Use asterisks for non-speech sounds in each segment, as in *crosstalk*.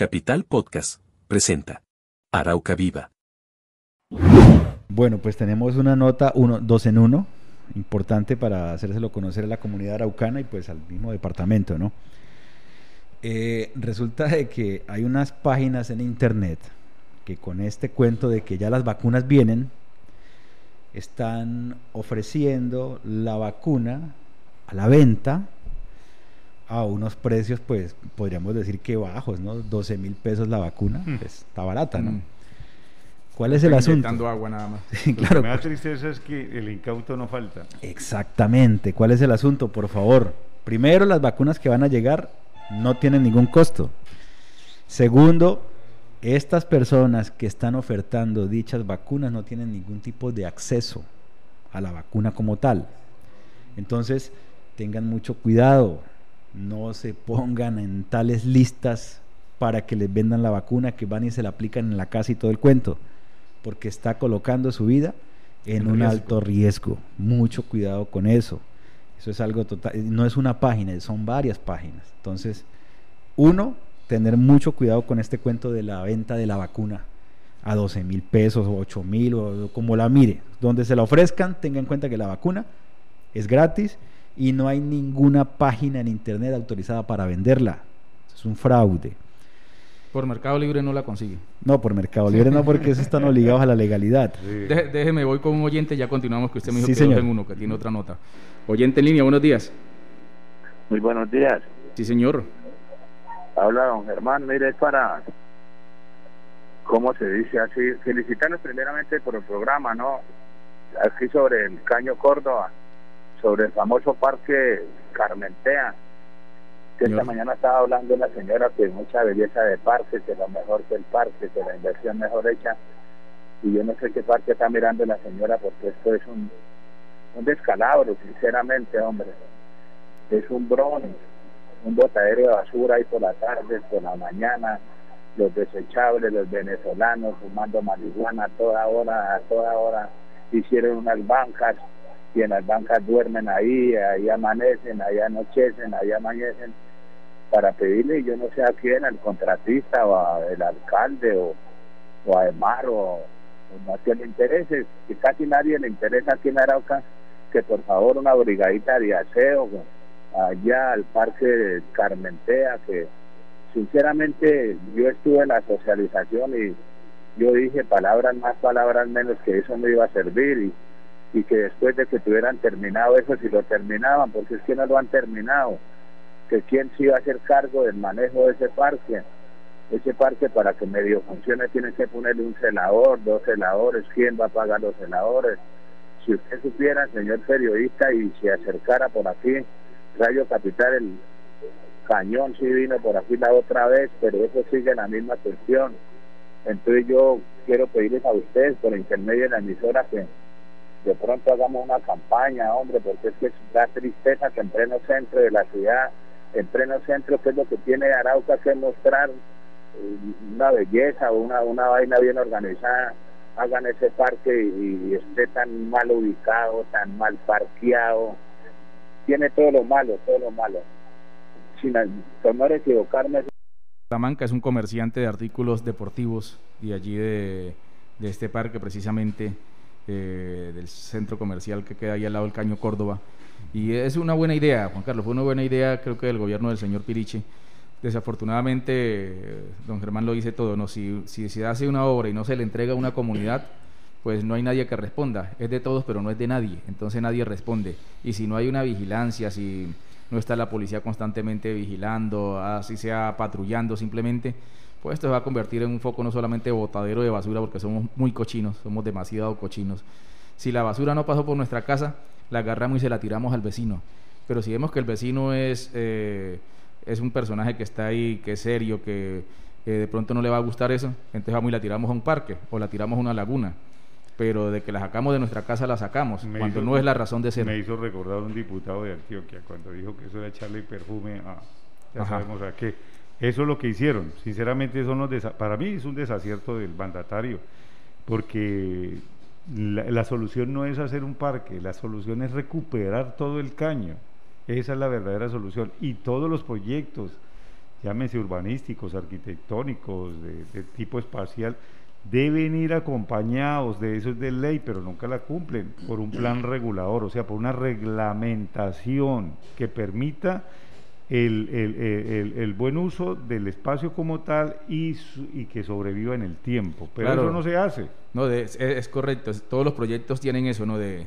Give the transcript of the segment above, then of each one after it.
Capital Podcast presenta Arauca Viva. Bueno, pues tenemos una nota uno, dos en uno, importante para hacérselo conocer a la comunidad araucana y pues al mismo departamento, ¿no? Eh, resulta de que hay unas páginas en internet que con este cuento de que ya las vacunas vienen, están ofreciendo la vacuna a la venta a unos precios, pues podríamos decir que bajos, ¿no? 12 mil pesos la vacuna, mm. pues, está barata, ¿no? Mm. ¿Cuál es el asunto? agua nada más. *laughs* claro. Lo que me da tristeza es que el incauto no falta. Exactamente. ¿Cuál es el asunto? Por favor. Primero, las vacunas que van a llegar no tienen ningún costo. Segundo, estas personas que están ofertando dichas vacunas no tienen ningún tipo de acceso a la vacuna como tal. Entonces, tengan mucho cuidado. No se pongan en tales listas para que les vendan la vacuna, que van y se la aplican en la casa y todo el cuento porque está colocando su vida en, un alto riesgo. Mucho cuidado con eso. Eso es algo total, no es una página, son varias páginas. Entonces, uno, tener mucho cuidado con este cuento de la venta de la vacuna a 12 mil pesos o 8 mil o como la mire. Donde se la ofrezcan, tenga en cuenta que la vacuna es gratis y no hay ninguna página en internet autorizada para venderla. Es un fraude. Por Mercado Libre no la consigue. No, por Mercado Libre no, porque eso están obligados a la legalidad. déjeme, voy con un oyente, ya continuamos, que usted me dijo que en uno, que tiene otra nota. Oyente en línea, buenos días. Muy buenos días. Sí, señor. Habla don Germán, mire, es para, ¿cómo se dice así? Felicitarnos primeramente por el programa, ¿no? Aquí sobre el Caño Córdoba, sobre el famoso parque Carmentea esta mañana estaba hablando la señora que mucha belleza de parque, que lo mejor que el parque, que la inversión mejor hecha. Y yo no sé qué parte está mirando la señora porque esto es un, un descalabro, sinceramente, hombre. Es un bron, un botadero de basura ahí por la tarde, por la mañana, los desechables, los venezolanos fumando marihuana a toda hora, a toda hora. Hicieron unas bancas y en las bancas duermen ahí, ahí amanecen, ahí anochecen, ahí amanecen para pedirle, yo no sé a quién, al contratista o al alcalde o, o a Emar o, no sé le interese, que casi nadie le interesa aquí en Arauca, que por favor una brigadita de aseo allá al parque Carmentea, que sinceramente yo estuve en la socialización y yo dije palabras más, palabras menos, que eso no iba a servir y, y que después de que tuvieran terminado eso, si lo terminaban, porque es que no lo han terminado que quién se iba a hacer cargo del manejo de ese parque. Ese parque para que medio funcione tiene que ponerle un celador, dos celadores, quién va a pagar los celadores. Si usted supiera, señor periodista, y se acercara por aquí, Rayo Capital, el cañón sí vino por aquí la otra vez, pero eso sigue la misma cuestión. Entonces yo quiero pedirles a ustedes, por intermedio de la emisora, que de pronto hagamos una campaña, hombre, porque es que es la tristeza que en pleno centro de la ciudad en pleno centro, que es lo que tiene Arauca que mostrar eh, una belleza una, una vaina bien organizada, hagan ese parque y, esté tan mal ubicado, tan mal parqueado, tiene todo lo malo, todo lo malo. Sin tomar equivocarme. Salamanca es un comerciante de artículos deportivos y allí de, de este parque precisamente eh, del centro comercial que queda ahí al lado del Caño Córdoba y es una buena idea, Juan Carlos, fue una buena idea creo que del gobierno del señor Pirichi. Desafortunadamente, don Germán lo dice todo, ¿no? Si, si se hace una obra y no se le entrega a una comunidad, pues no hay nadie que responda. Es de todos, pero no es de nadie. Entonces nadie responde. Y si no hay una vigilancia, si no está la policía constantemente vigilando, así sea patrullando simplemente, pues esto se va a convertir en un foco no solamente botadero de basura, porque somos muy cochinos, somos demasiado cochinos. Si la basura no pasó por nuestra casa, la agarramos y se la tiramos al vecino. Pero si vemos que el vecino es, eh, es un personaje que está ahí, que es serio, que de pronto no le va a gustar eso, entonces vamos y la tiramos a un parque o la tiramos a una laguna. Pero de que la sacamos de nuestra casa, la sacamos, cuando no es la razón de ser. Me hizo recordar un diputado de Antioquia cuando dijo que eso era echarle perfume a. Ya sabemos a qué. Eso es lo que hicieron. Sinceramente, eso no para mí es un desacierto del mandatario, porque la, solución no es hacer un parque, la solución es recuperar todo el caño. Esa es la verdadera solución. Y todos los proyectos llámese urbanísticos, arquitectónicos, de, tipo espacial, deben ir acompañados de eso es de ley, pero nunca la cumplen, por un plan regulador, o sea, por una reglamentación que permita el, buen uso del espacio como tal y, y, que sobreviva en el tiempo. Pero eso no se hace. No, es, es, correcto. Todos los proyectos tienen eso, ¿no? De,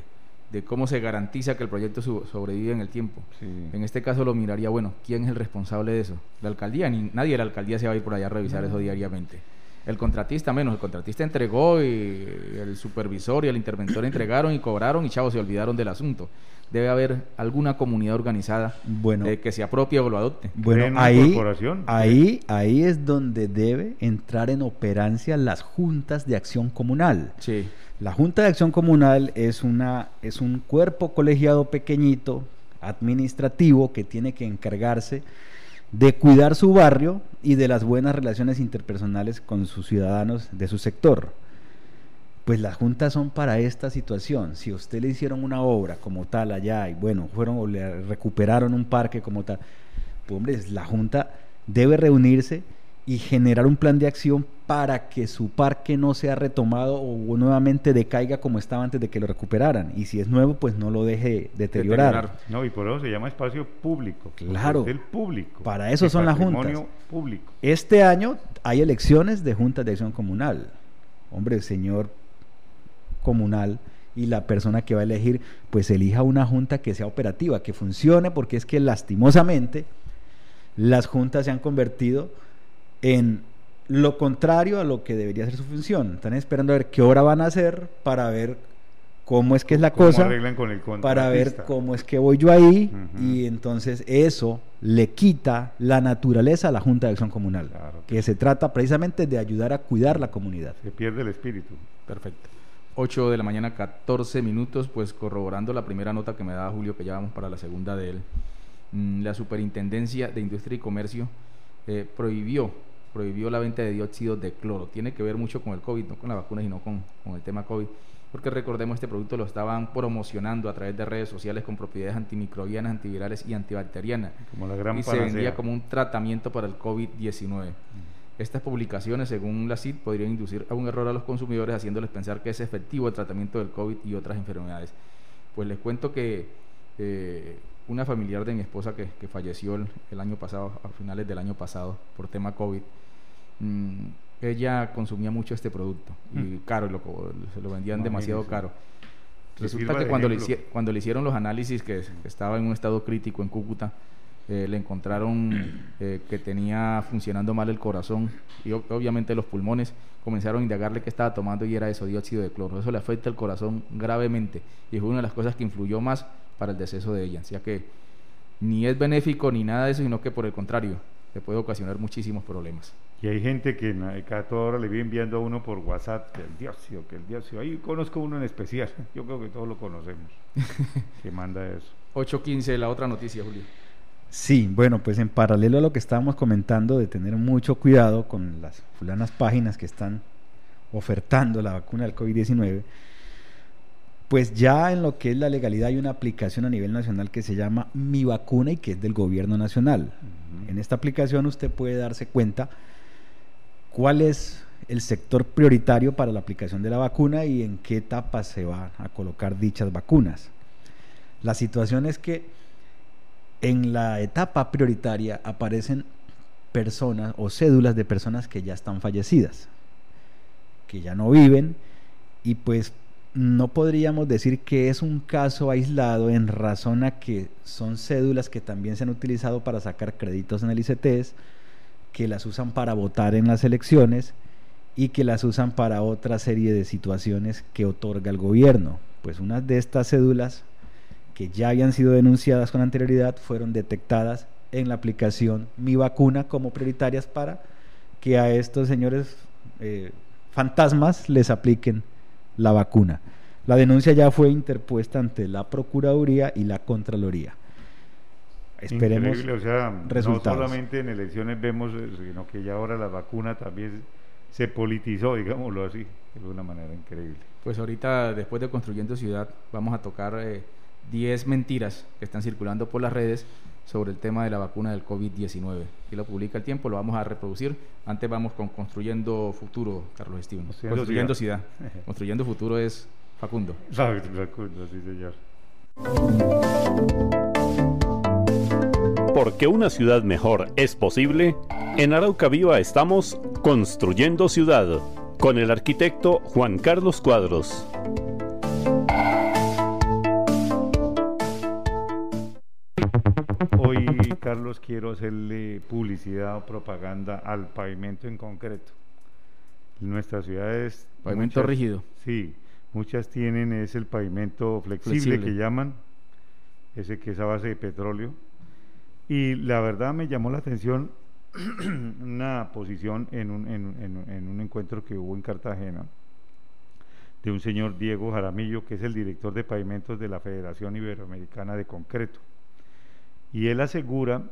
de cómo se garantiza que el proyecto sobrevive en el tiempo. En este caso lo miraría, bueno, ¿quién es el responsable de eso? ¿La alcaldía? Ni, nadie de la alcaldía se va a ir por allá a revisar eso diariamente. El contratista menos, el contratista entregó y el supervisor y el interventor *laughs* entregaron y cobraron y chavos se olvidaron del asunto. Debe haber alguna comunidad organizada bueno, que se apropie o lo adopte. Bueno, ahí, ahí, ahí es donde debe entrar en operancia las juntas de acción comunal. Sí. La Junta de Acción Comunal es, una, es un cuerpo colegiado pequeñito, administrativo, que tiene que encargarse de cuidar su barrio y de las buenas relaciones interpersonales con sus ciudadanos de su sector. Pues las juntas son para esta situación. Si a usted le hicieron una obra como tal allá y bueno, fueron o le recuperaron un parque como tal, pues hombre, la junta debe reunirse y generar un plan de acción para que su parque no sea retomado o nuevamente decaiga como estaba antes de que lo recuperaran. Y si es nuevo, pues no lo deje deteriorar. No, y por eso se llama espacio público. Claro. Del público. Para eso son las juntas. público. Este año hay elecciones de juntas de acción comunal. Hombre, señor comunal y la persona que va a elegir, pues elija una junta que sea operativa, que funcione, porque es que lastimosamente las juntas se han convertido en lo contrario a lo que debería ser su función. Están esperando a ver qué hora van a hacer para ver cómo es que es la cosa, para ver cómo es que voy yo ahí y entonces eso le quita la naturaleza a la Junta de Acción Comunal, que se trata precisamente de ayudar a cuidar la comunidad. Se pierde el espíritu. Perfecto. 8 de la mañana, 14 minutos, pues corroborando la primera nota que me daba Julio, que ya vamos para la segunda de él. Mm, la Superintendencia de Industria y Comercio eh, prohibió prohibió la venta de dióxido de cloro. Tiene que ver mucho con el COVID, no con la vacuna, sino con, con el tema COVID. Porque recordemos, este producto lo estaban promocionando a través de redes sociales con propiedades antimicrobianas, antivirales y antibacterianas. Como la gran y se vendía como un tratamiento para el COVID-19. Mm. Estas publicaciones, según la CID, podrían inducir a un error a los consumidores haciéndoles pensar que es efectivo el tratamiento del COVID y otras enfermedades. Pues les cuento que eh, una familiar de mi esposa que, que falleció el, el, año pasado, a finales del año pasado, por tema COVID, Mm, ella consumía mucho este producto y mm. caro, lo, se lo vendían demasiado caro. Resulta que cuando le, cuando le hicieron los análisis, que, estaba en un estado crítico en Cúcuta, eh, le encontraron *clears throat* eh, que tenía funcionando mal el corazón y obviamente los pulmones comenzaron a indagarle que estaba tomando y era eso, dióxido de cloro. Eso le afecta el corazón gravemente y fue una de las cosas que influyó más para el deceso de ella. O sea que ni es benéfico ni nada de eso, sino que por el contrario, le puede ocasionar muchísimos problemas. Y hay gente que cada toda hora le viene enviando a uno por WhatsApp que el dióxido, que el dióxido. Ahí conozco uno en especial, *laughs* yo creo que todos lo conocemos, *laughs* que manda eso. 8.15, la otra noticia, Julio. Sí, bueno, pues en paralelo a lo que estábamos comentando de tener mucho cuidado con las fulanas páginas que están ofertando la vacuna del COVID-19, pues ya en lo que es la legalidad hay una aplicación a nivel nacional que se llama Mi Vacuna y que es del gobierno nacional. En esta aplicación usted puede darse cuenta cuál es el sector prioritario para la aplicación de la vacuna y en qué etapa se van a colocar dichas vacunas. La situación es que en la etapa prioritaria aparecen personas o cédulas de personas que ya están fallecidas, que ya no viven y pues no podríamos decir que es un caso aislado en razón a que son cédulas que también se han utilizado para sacar créditos en el ICTs que las usan para votar en las elecciones y que las usan para otra serie de situaciones que otorga el gobierno. Pues unas de estas cédulas que ya habían sido denunciadas con anterioridad fueron detectadas en la aplicación Mi Vacuna como prioritarias para que a estos señores eh, fantasmas les apliquen la vacuna. La denuncia ya fue interpuesta ante la Procuraduría y la Contraloría. Esperemos o sea, resultados. No solamente en elecciones vemos, eh, sino que ya ahora la vacuna también se politizó, digámoslo así, de una manera increíble. Pues ahorita, después de Construyendo Ciudad, vamos a tocar eh, 10 mentiras que están circulando por las redes sobre el tema de la vacuna del COVID-19. Y lo publica el tiempo, lo vamos a reproducir. Antes vamos con Construyendo Futuro, Carlos Esteban. Construyendo, ciudad. *laughs* Construyendo Futuro es Facundo. Facundo, sí señor. Porque una ciudad mejor es posible, en Arauca Viva estamos construyendo ciudad con el arquitecto Juan Carlos Cuadros. Carlos, quiero hacerle publicidad o propaganda al pavimento en concreto. Nuestras ciudades... Pavimento rígido. Sí, muchas tienen, es el pavimento flexible, que llaman, ese que es a base de petróleo. Y la verdad me llamó la atención *clears throat* una posición en un, en, un encuentro que hubo en Cartagena de un señor Diego Jaramillo, que es el director de pavimentos de la Federación Iberoamericana de Concreto. Y él asegura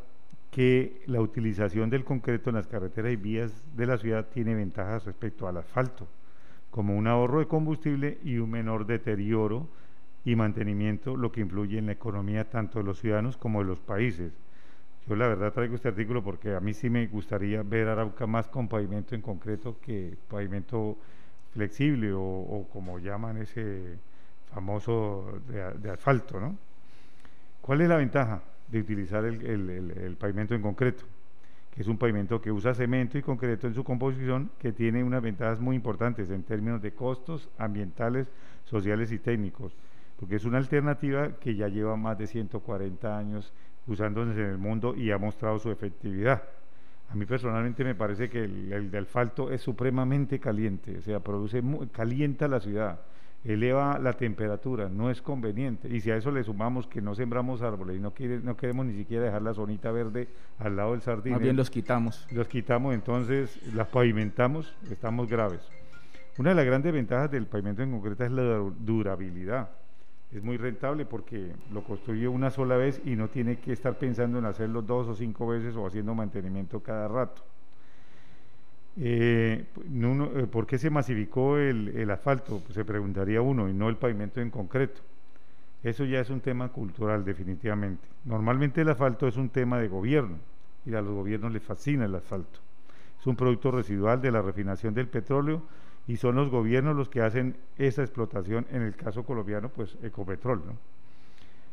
que la utilización del concreto en las carreteras y vías de la ciudad tiene ventajas respecto al asfalto, como un ahorro de combustible y un menor deterioro y mantenimiento, lo que influye en la economía tanto de los ciudadanos como de los países. Yo la verdad traigo este artículo porque a mí sí me gustaría ver Arauca más con pavimento en concreto que pavimento flexible o, como llaman ese famoso de, asfalto, ¿no? ¿Cuál es la ventaja de utilizar el, pavimento en concreto? Que es un pavimento que usa cemento y concreto en su composición, que tiene unas ventajas muy importantes en términos de costos ambientales, sociales y técnicos, porque es una alternativa que ya lleva más de 140 años usándose en el mundo y ha mostrado su efectividad. A mí personalmente me parece que el, de asfalto es supremamente caliente, o sea, produce calienta la ciudad, eleva la temperatura, no es conveniente. Y si a eso le sumamos que no sembramos árboles y no, no queremos ni siquiera dejar la zonita verde al lado del sardín. Más bien los quitamos. Los quitamos, entonces las pavimentamos, estamos graves. Una de las grandes ventajas del pavimento en concreto es la durabilidad es muy rentable porque lo construye una sola vez y no tiene que estar pensando en hacerlo dos o cinco veces o haciendo mantenimiento cada rato. Eh, eh, ¿Por qué se masificó el, asfalto? Pues se preguntaría uno, y no el pavimento en concreto. Eso ya es un tema cultural, definitivamente. Normalmente el asfalto es un tema de gobierno y a los gobiernos les fascina el asfalto. Es un producto residual de la refinación del petróleo y son los gobiernos los que hacen esa explotación, en el caso colombiano, pues Ecopetrol. ¿no?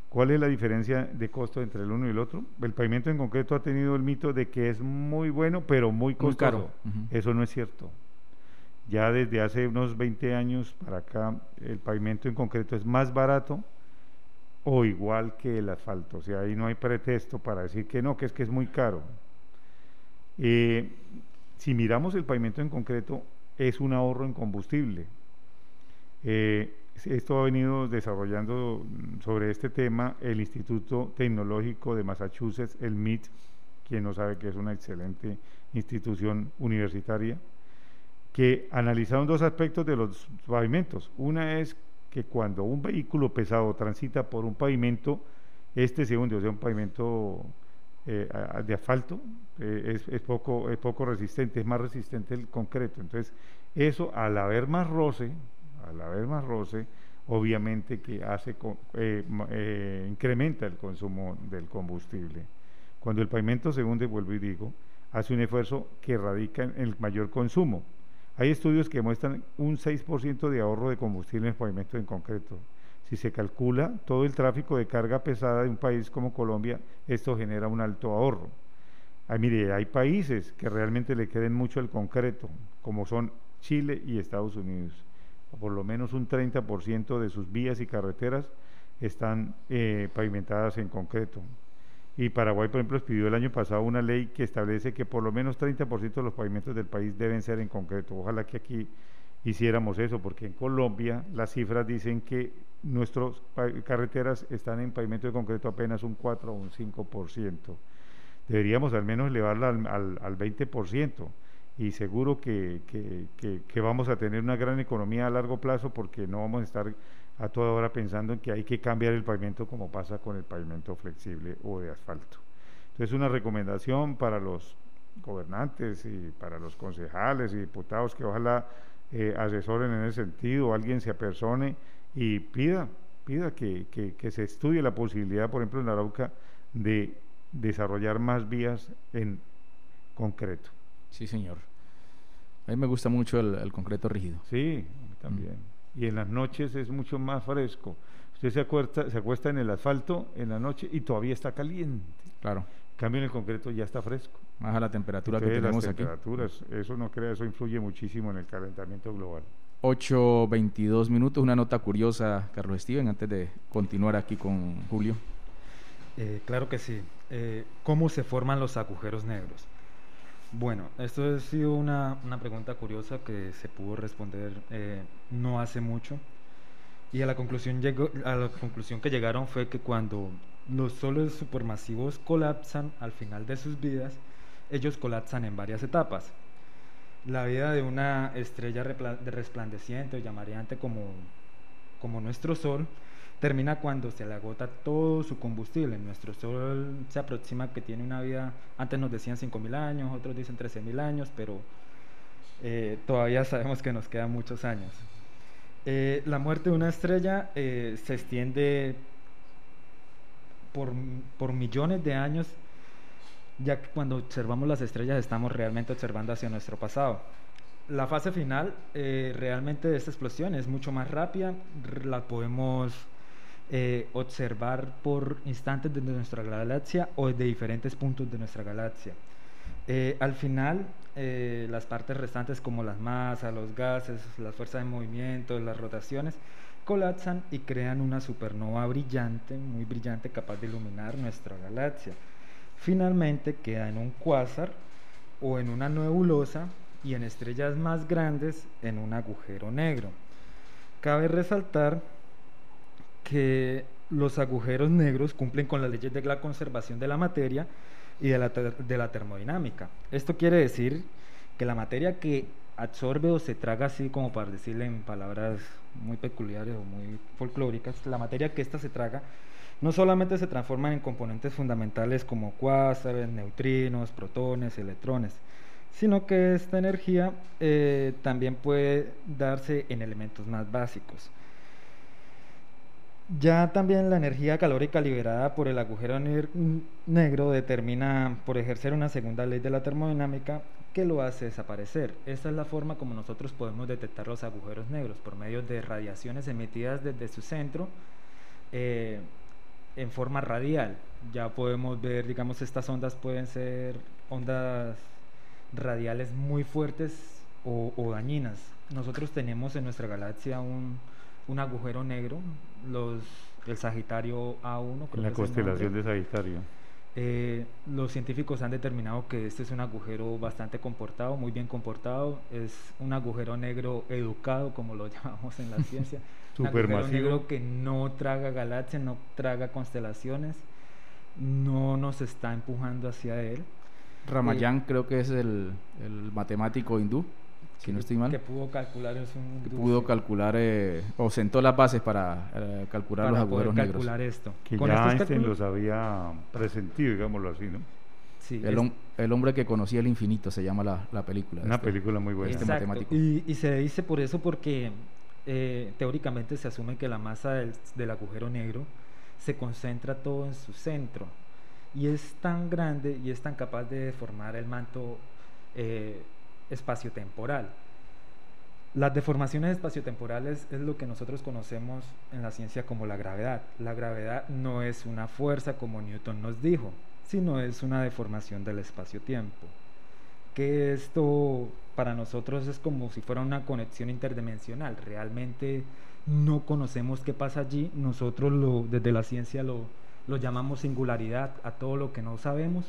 ¿Cuál es la diferencia de costo entre el uno y el otro? El pavimento en concreto ha tenido el mito de que es muy bueno, pero muy costoso. caro. Eso no es cierto. Ya desde hace unos 20 años para acá, el pavimento en concreto es más barato o igual que el asfalto. O sea, ahí no hay pretexto para decir que no, que es que es muy caro. Eh, si miramos el pavimento en concreto, es un ahorro en combustible. Eh, esto ha venido desarrollando sobre este tema el Instituto Tecnológico de Massachusetts, el MIT, quien no sabe que es una excelente institución universitaria, que analizaron dos aspectos de los pavimentos. Una es que cuando un vehículo pesado transita por un pavimento, este segundo, o sea, un pavimento eh, de asfalto, eh, es, poco, es poco resistente, es más resistente el concreto. Entonces, eso al haber más roce, al haber más roce, obviamente que hace eh, incrementa el consumo del combustible. Cuando el pavimento se hunde, vuelvo y digo, hace un esfuerzo que radica en el mayor consumo. Hay estudios que muestran un 6% de ahorro de combustible en el pavimento en concreto. Si se calcula todo el tráfico de carga pesada de un país como Colombia, esto genera un alto ahorro. mire, hay países que realmente le queden mucho el concreto, como son Chile y Estados Unidos. Por lo menos un 30% de sus vías y carreteras están eh, pavimentadas en concreto. Y Paraguay, por ejemplo, pidió el año pasado una ley que establece que por lo menos 30% de los pavimentos del país deben ser en concreto. Ojalá que aquí hiciéramos eso, porque en Colombia las cifras dicen que nuestras carreteras están en pavimento de concreto apenas un 4 o un 5%. Deberíamos al menos elevarla al, al, al 20% y seguro que, que, vamos a tener una gran economía a largo plazo porque no vamos a estar a toda hora pensando en que hay que cambiar el pavimento como pasa con el pavimento flexible o de asfalto. Entonces una recomendación para los gobernantes y para los concejales y diputados que ojalá eh, asesoren en ese sentido, alguien se apersone y pida, pida que, se estudie la posibilidad, por ejemplo, en Arauca, de desarrollar más vías en concreto. Sí, señor. A mí me gusta mucho el, concreto rígido. Sí, también. Y en las noches es mucho más fresco. Usted se acuesta, se acuesta en el asfalto en la noche y todavía está caliente. Claro. cambio en el concreto ya está fresco. Más a la temperatura que tenemos las temperaturas, eso no crea, eso influye muchísimo en el calentamiento global. 8.22 minutos, una nota curiosa, Carlos Steven, antes de continuar aquí con Julio. Eh, claro que sí. Eh, ¿Cómo se forman los agujeros negros? Bueno, esto ha sido una, pregunta curiosa que se pudo responder eh, no hace mucho. Y a la, conclusión llegó, a la conclusión que llegaron fue que cuando los soles supermasivos colapsan al final de sus vidas, ellos colapsan en varias etapas. La vida de una estrella resplandeciente o llamariante como, como nuestro Sol termina cuando se le agota todo su combustible. Nuestro Sol se aproxima que tiene una vida, antes nos decían 5.000 años, otros dicen 13.000 años, pero eh, todavía sabemos que nos quedan muchos años. Eh, la muerte de una estrella eh, se extiende por, por millones de años, ya que cuando observamos las estrellas estamos realmente observando hacia nuestro pasado la fase final realmente de esta explosión es mucho más rápida, la podemos eh, observar por instantes de nuestra galaxia o de diferentes puntos de nuestra galaxia. Eh, al final, eh, las partes restantes como las masas, los gases, las fuerzas de movimiento, las rotaciones, colapsan y crean una supernova brillante, muy brillante, capaz de iluminar nuestra galaxia. Finalmente queda en un cuásar o en una nebulosa y en estrellas más grandes en un agujero negro. Cabe resaltar que los agujeros negros cumplen con las leyes de la conservación de la materia y de la, de la termodinámica. Esto quiere decir que la materia que absorbe o se traga así como para decirle en palabras muy peculiares o muy folclóricas, la materia que ésta se traga no solamente se transforma en componentes fundamentales como cuásares, neutrinos, protones, electrones, sino que esta energía eh, también puede darse en elementos más básicos. Ya también la energía calórica liberada por el agujero negro determina, por ejercer una segunda ley de la termodinámica, que lo hace desaparecer. Esta es la forma como nosotros podemos detectar los agujeros negros, por medio de radiaciones emitidas desde su centro eh, en forma radial. Ya podemos ver, digamos, estas ondas pueden ser ondas radiales muy fuertes o, o dañinas. Nosotros tenemos en nuestra galaxia un, un agujero negro, los, el Sagitario A1. la constelación de Sagitario. Eh, los científicos han determinado que este es un agujero bastante comportado, muy bien comportado. Es un agujero negro educado, como lo *laughs* llamamos en la *laughs* ciencia. un agujero negro que no traga galaxias, no traga constelaciones, no nos está empujando hacia él. Ramayán eh, creo que es el, el matemático hindú si no estoy mal. Que pudo calcular es un que pudo calcular eh, o sentó las bases para eh, calcular los agujeros poder calcular esto. Que ya Einstein los había presentido, digámoslo así, ¿no? Sí, el, el, hombre que conocía el infinito se llama la, la película. Una este, película muy buena. Este matemático. Y, y, se dice por eso porque eh, teóricamente se asume que la masa del, del agujero negro se concentra todo en su centro y es tan grande y es tan capaz de formar el manto eh, espacio-temporal. Las deformaciones espaciotemporales es lo que nosotros conocemos en la ciencia como la gravedad. La gravedad no es una fuerza como Newton nos dijo, sino es una deformación del espacio-tiempo. Que esto para nosotros es como si fuera una conexión interdimensional. Realmente no conocemos qué pasa allí. Nosotros lo, desde la ciencia lo, lo llamamos singularidad a todo lo que no sabemos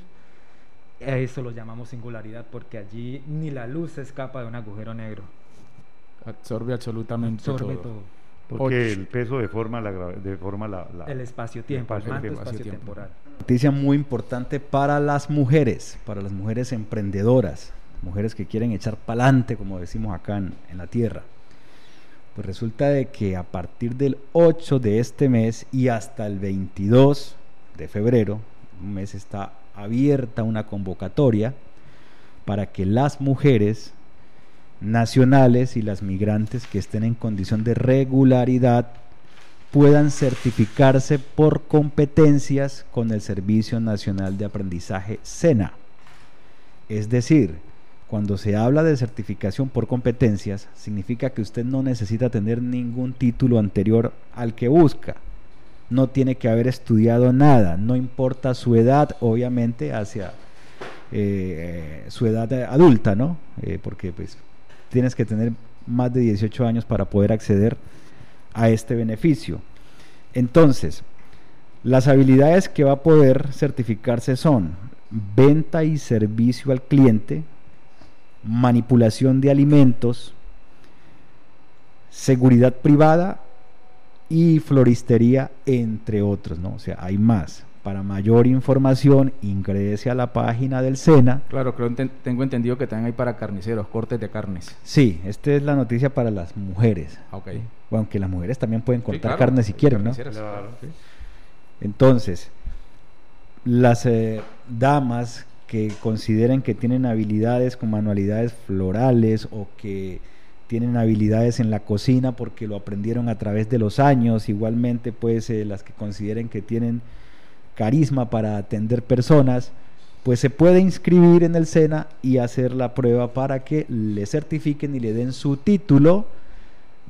a eso lo llamamos singularidad porque allí ni la luz se escapa de un agujero negro. Absorbe absolutamente Absorbe todo. Porque el peso deforma la, deforma la, el espacio-tiempo, el, espacio, espacio temporal. Noticia muy importante para las mujeres, para las mujeres emprendedoras, mujeres que quieren echar pa'lante, como decimos acá en, en la tierra. Pues resulta de que a partir del 8 de este mes y hasta el 22 de febrero, un mes está abierta una convocatoria para que las mujeres nacionales y las migrantes que estén en condición de regularidad puedan certificarse por competencias con el Servicio Nacional de Aprendizaje SENA. Es decir, cuando se habla de certificación por competencias, significa que usted no necesita tener ningún título anterior al que busca. No tiene que haber estudiado nada, no importa su edad, obviamente, hacia eh, su edad adulta, ¿no? Eh, porque pues tienes que tener más de 18 años para poder acceder a este beneficio. Entonces, las habilidades que va a poder certificarse son venta y servicio al cliente, manipulación de alimentos, seguridad privada y floristería, entre otros, ¿no? O sea, hay más. Para mayor información, ingrese a la página del SENA. Claro, creo tengo entendido que también hay para carniceros, cortes de carnes. Sí, esta es la noticia para las mujeres. Ah, ok. Bueno, aunque las mujeres también pueden cortar carne si quieren, ¿no? Entonces, las eh, damas que consideren que tienen habilidades con manualidades florales o que tienen habilidades en la cocina porque lo aprendieron a través de los años, igualmente pues eh, las que consideren que tienen carisma para atender personas, pues se puede inscribir en el SENA y hacer la prueba para que le certifiquen y le den su título,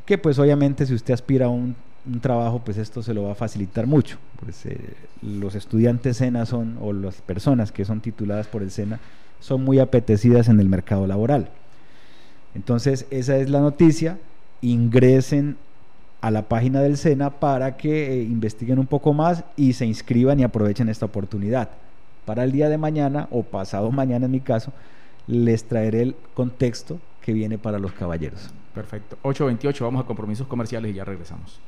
que pues obviamente si usted aspira a un, trabajo, pues esto se lo va a facilitar mucho. Pues, eh, los estudiantes SENA son, o las personas que son tituladas por el SENA, son muy apetecidas en el mercado laboral. Entonces, esa es la noticia. Ingresen a la página del SENA para que eh, investiguen un poco más y se inscriban y aprovechen esta oportunidad. Para el día de mañana o pasado *laughs* mañana en mi caso, les traeré el contexto que viene para los caballeros. Perfecto. 8.28, vamos a compromisos comerciales y ya regresamos.